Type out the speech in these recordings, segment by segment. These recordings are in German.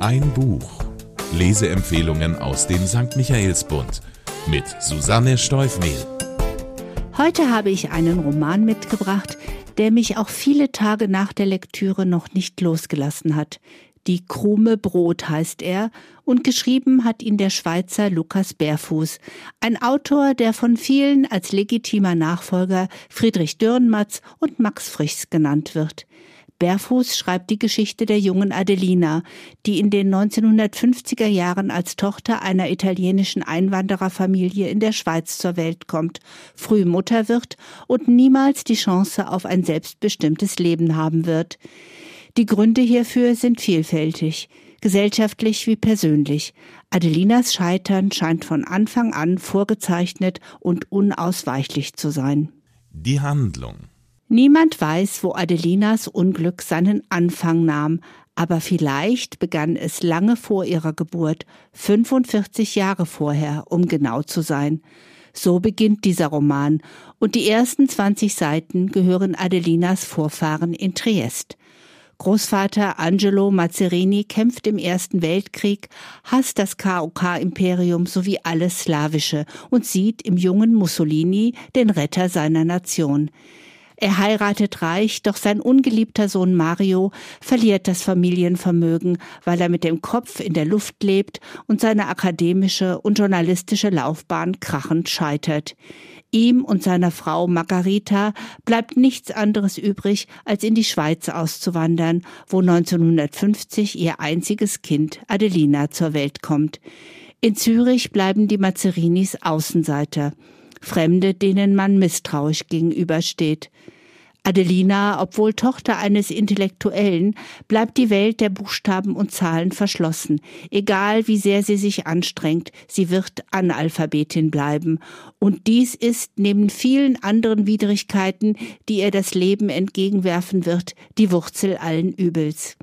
Ein Buch. Leseempfehlungen aus dem St. Michaelsbund mit Susanne Steufmehl. Heute habe ich einen Roman mitgebracht, der mich auch viele Tage nach der Lektüre noch nicht losgelassen hat. Die Krume Brot heißt er und geschrieben hat ihn der Schweizer Lukas Bärfuß, ein Autor, der von vielen als legitimer Nachfolger Friedrich Dürrenmatz und Max Frichs genannt wird. Bärfuß schreibt die Geschichte der jungen Adelina, die in den 1950er Jahren als Tochter einer italienischen Einwandererfamilie in der Schweiz zur Welt kommt, früh Mutter wird und niemals die Chance auf ein selbstbestimmtes Leben haben wird. Die Gründe hierfür sind vielfältig, gesellschaftlich wie persönlich. Adelinas Scheitern scheint von Anfang an vorgezeichnet und unausweichlich zu sein. Die Handlung Niemand weiß, wo Adelinas Unglück seinen Anfang nahm, aber vielleicht begann es lange vor ihrer Geburt, 45 Jahre vorher, um genau zu sein. So beginnt dieser Roman, und die ersten 20 Seiten gehören Adelinas Vorfahren in Triest. Großvater Angelo Mazzerini kämpft im Ersten Weltkrieg, hasst das KOK-Imperium sowie alles Slawische und sieht im jungen Mussolini den Retter seiner Nation. Er heiratet reich, doch sein ungeliebter Sohn Mario verliert das Familienvermögen, weil er mit dem Kopf in der Luft lebt und seine akademische und journalistische Laufbahn krachend scheitert. Ihm und seiner Frau Margarita bleibt nichts anderes übrig, als in die Schweiz auszuwandern, wo 1950 ihr einziges Kind Adelina zur Welt kommt. In Zürich bleiben die Mazzerinis Außenseiter. Fremde, denen man misstrauisch gegenübersteht. Adelina, obwohl Tochter eines Intellektuellen, bleibt die Welt der Buchstaben und Zahlen verschlossen. Egal wie sehr sie sich anstrengt, sie wird Analphabetin bleiben. Und dies ist neben vielen anderen Widrigkeiten, die ihr das Leben entgegenwerfen wird, die Wurzel allen Übels.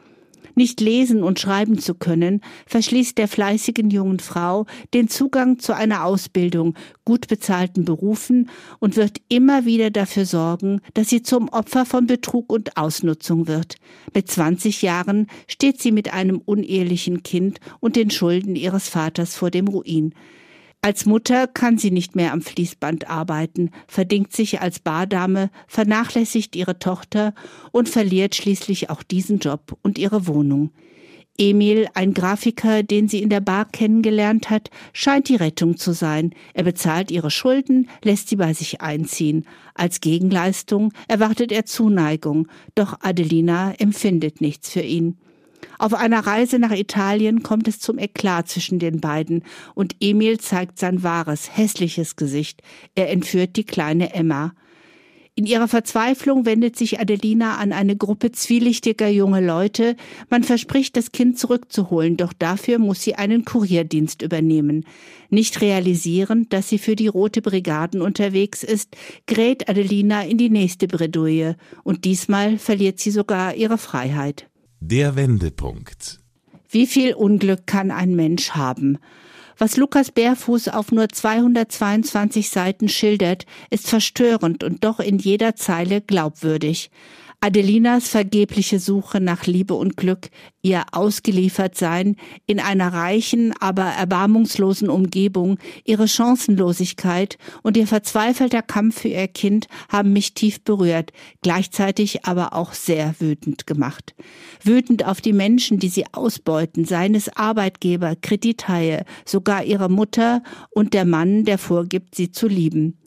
Nicht lesen und schreiben zu können, verschließt der fleißigen jungen Frau den Zugang zu einer Ausbildung, gut bezahlten Berufen und wird immer wieder dafür sorgen, dass sie zum Opfer von Betrug und Ausnutzung wird. Mit 20 Jahren steht sie mit einem unehelichen Kind und den Schulden ihres Vaters vor dem Ruin. Als Mutter kann sie nicht mehr am Fließband arbeiten, verdingt sich als Bardame, vernachlässigt ihre Tochter und verliert schließlich auch diesen Job und ihre Wohnung. Emil, ein Grafiker, den sie in der Bar kennengelernt hat, scheint die Rettung zu sein. Er bezahlt ihre Schulden, lässt sie bei sich einziehen. Als Gegenleistung erwartet er Zuneigung, doch Adelina empfindet nichts für ihn. Auf einer Reise nach Italien kommt es zum Eklat zwischen den beiden und Emil zeigt sein wahres, hässliches Gesicht. Er entführt die kleine Emma. In ihrer Verzweiflung wendet sich Adelina an eine Gruppe zwielichtiger junge Leute. Man verspricht, das Kind zurückzuholen, doch dafür muss sie einen Kurierdienst übernehmen. Nicht realisierend, dass sie für die Rote Brigaden unterwegs ist, gerät Adelina in die nächste Bredouille und diesmal verliert sie sogar ihre Freiheit. Der Wendepunkt. Wie viel Unglück kann ein Mensch haben? Was Lukas Bärfuß auf nur 222 Seiten schildert, ist verstörend und doch in jeder Zeile glaubwürdig. Adelinas vergebliche Suche nach Liebe und Glück, ihr Ausgeliefertsein in einer reichen, aber erbarmungslosen Umgebung, ihre Chancenlosigkeit und ihr verzweifelter Kampf für ihr Kind haben mich tief berührt, gleichzeitig aber auch sehr wütend gemacht. Wütend auf die Menschen, die sie ausbeuten, seines Arbeitgeber, Kredithaie, sogar ihre Mutter und der Mann, der vorgibt, sie zu lieben.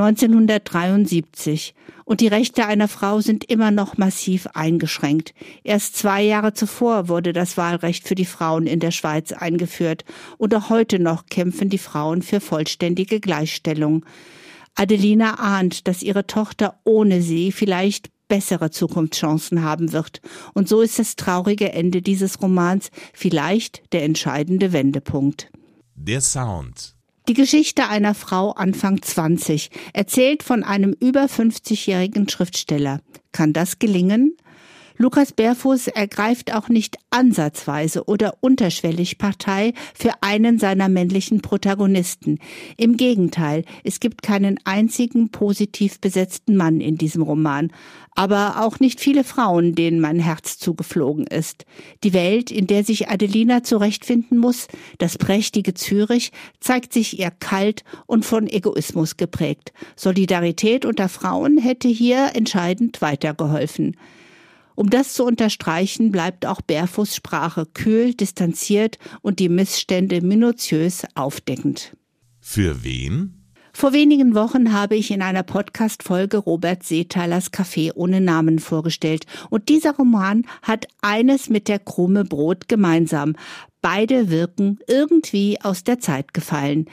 1973 und die Rechte einer Frau sind immer noch massiv eingeschränkt. Erst zwei Jahre zuvor wurde das Wahlrecht für die Frauen in der Schweiz eingeführt und auch heute noch kämpfen die Frauen für vollständige Gleichstellung. Adelina ahnt, dass ihre Tochter ohne sie vielleicht bessere Zukunftschancen haben wird. Und so ist das traurige Ende dieses Romans vielleicht der entscheidende Wendepunkt. Der Sound die Geschichte einer Frau Anfang 20, erzählt von einem über 50-jährigen Schriftsteller. Kann das gelingen? Lukas Berfuß ergreift auch nicht ansatzweise oder unterschwellig Partei für einen seiner männlichen Protagonisten. Im Gegenteil, es gibt keinen einzigen positiv besetzten Mann in diesem Roman, aber auch nicht viele Frauen, denen mein Herz zugeflogen ist. Die Welt, in der sich Adelina zurechtfinden muss, das prächtige Zürich, zeigt sich ihr kalt und von Egoismus geprägt. Solidarität unter Frauen hätte hier entscheidend weitergeholfen. Um das zu unterstreichen, bleibt auch Berfuß Sprache kühl, distanziert und die Missstände minutiös aufdeckend. Für wen? Vor wenigen Wochen habe ich in einer Podcast-Folge Robert Seethalers Café ohne Namen vorgestellt. Und dieser Roman hat eines mit der Krumme Brot gemeinsam. Beide wirken irgendwie aus der Zeit gefallen.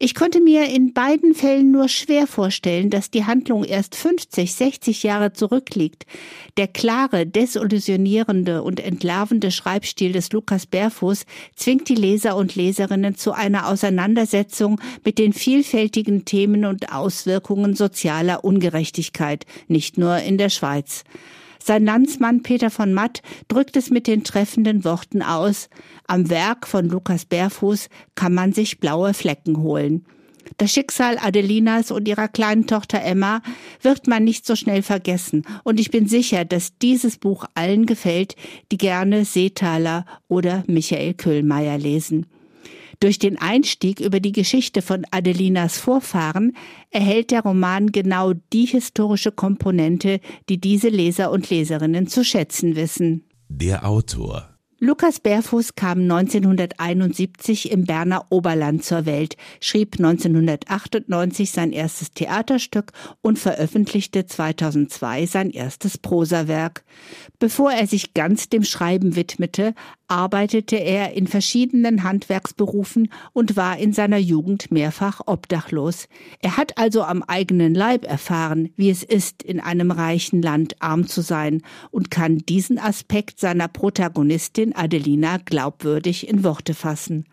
Ich konnte mir in beiden Fällen nur schwer vorstellen, dass die Handlung erst 50, 60 Jahre zurückliegt. Der klare, desillusionierende und entlarvende Schreibstil des Lukas Berfuß zwingt die Leser und Leserinnen zu einer Auseinandersetzung mit den vielfältigen Themen und Auswirkungen sozialer Ungerechtigkeit, nicht nur in der Schweiz. Sein Landsmann Peter von Matt drückt es mit den treffenden Worten aus. Am Werk von Lukas Bärfuß kann man sich blaue Flecken holen. Das Schicksal Adelinas und ihrer kleinen Tochter Emma wird man nicht so schnell vergessen, und ich bin sicher, dass dieses Buch allen gefällt, die gerne Seetaler oder Michael Köhlmeier lesen. Durch den Einstieg über die Geschichte von Adelinas Vorfahren erhält der Roman genau die historische Komponente, die diese Leser und Leserinnen zu schätzen wissen. Der Autor Lukas Berfuß kam 1971 im Berner Oberland zur Welt, schrieb 1998 sein erstes Theaterstück und veröffentlichte 2002 sein erstes Prosawerk. Bevor er sich ganz dem Schreiben widmete, arbeitete er in verschiedenen Handwerksberufen und war in seiner Jugend mehrfach obdachlos. Er hat also am eigenen Leib erfahren, wie es ist, in einem reichen Land arm zu sein und kann diesen Aspekt seiner Protagonistin Adelina glaubwürdig in Worte fassen.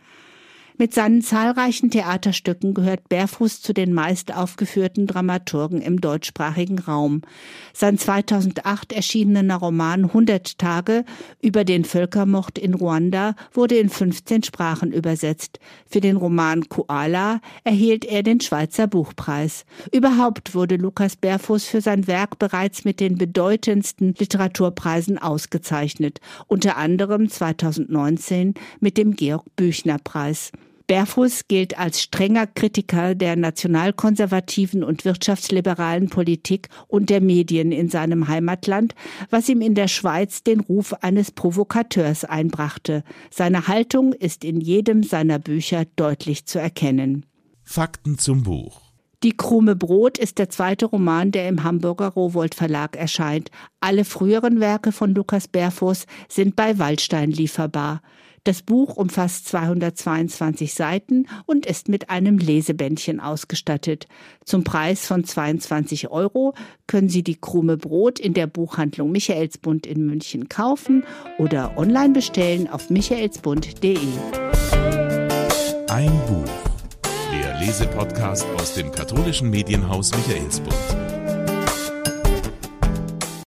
Mit seinen zahlreichen Theaterstücken gehört Berfuß zu den meist aufgeführten Dramaturgen im deutschsprachigen Raum. Sein 2008 erschienener Roman 100 Tage über den Völkermord in Ruanda wurde in 15 Sprachen übersetzt. Für den Roman Koala erhielt er den Schweizer Buchpreis. Überhaupt wurde Lukas Berfuß für sein Werk bereits mit den bedeutendsten Literaturpreisen ausgezeichnet, unter anderem 2019 mit dem Georg Büchner Preis. Berfuß gilt als strenger Kritiker der nationalkonservativen und wirtschaftsliberalen Politik und der Medien in seinem Heimatland, was ihm in der Schweiz den Ruf eines Provokateurs einbrachte. Seine Haltung ist in jedem seiner Bücher deutlich zu erkennen. Fakten zum Buch. Die Krume Brot ist der zweite Roman, der im Hamburger Rowold Verlag erscheint. Alle früheren Werke von Lukas Berfuß sind bei Waldstein lieferbar. Das Buch umfasst 222 Seiten und ist mit einem Lesebändchen ausgestattet. Zum Preis von 22 Euro können Sie die Krume Brot in der Buchhandlung Michaelsbund in München kaufen oder online bestellen auf michaelsbund.de. Ein Buch. Der Lesepodcast aus dem katholischen Medienhaus Michaelsbund.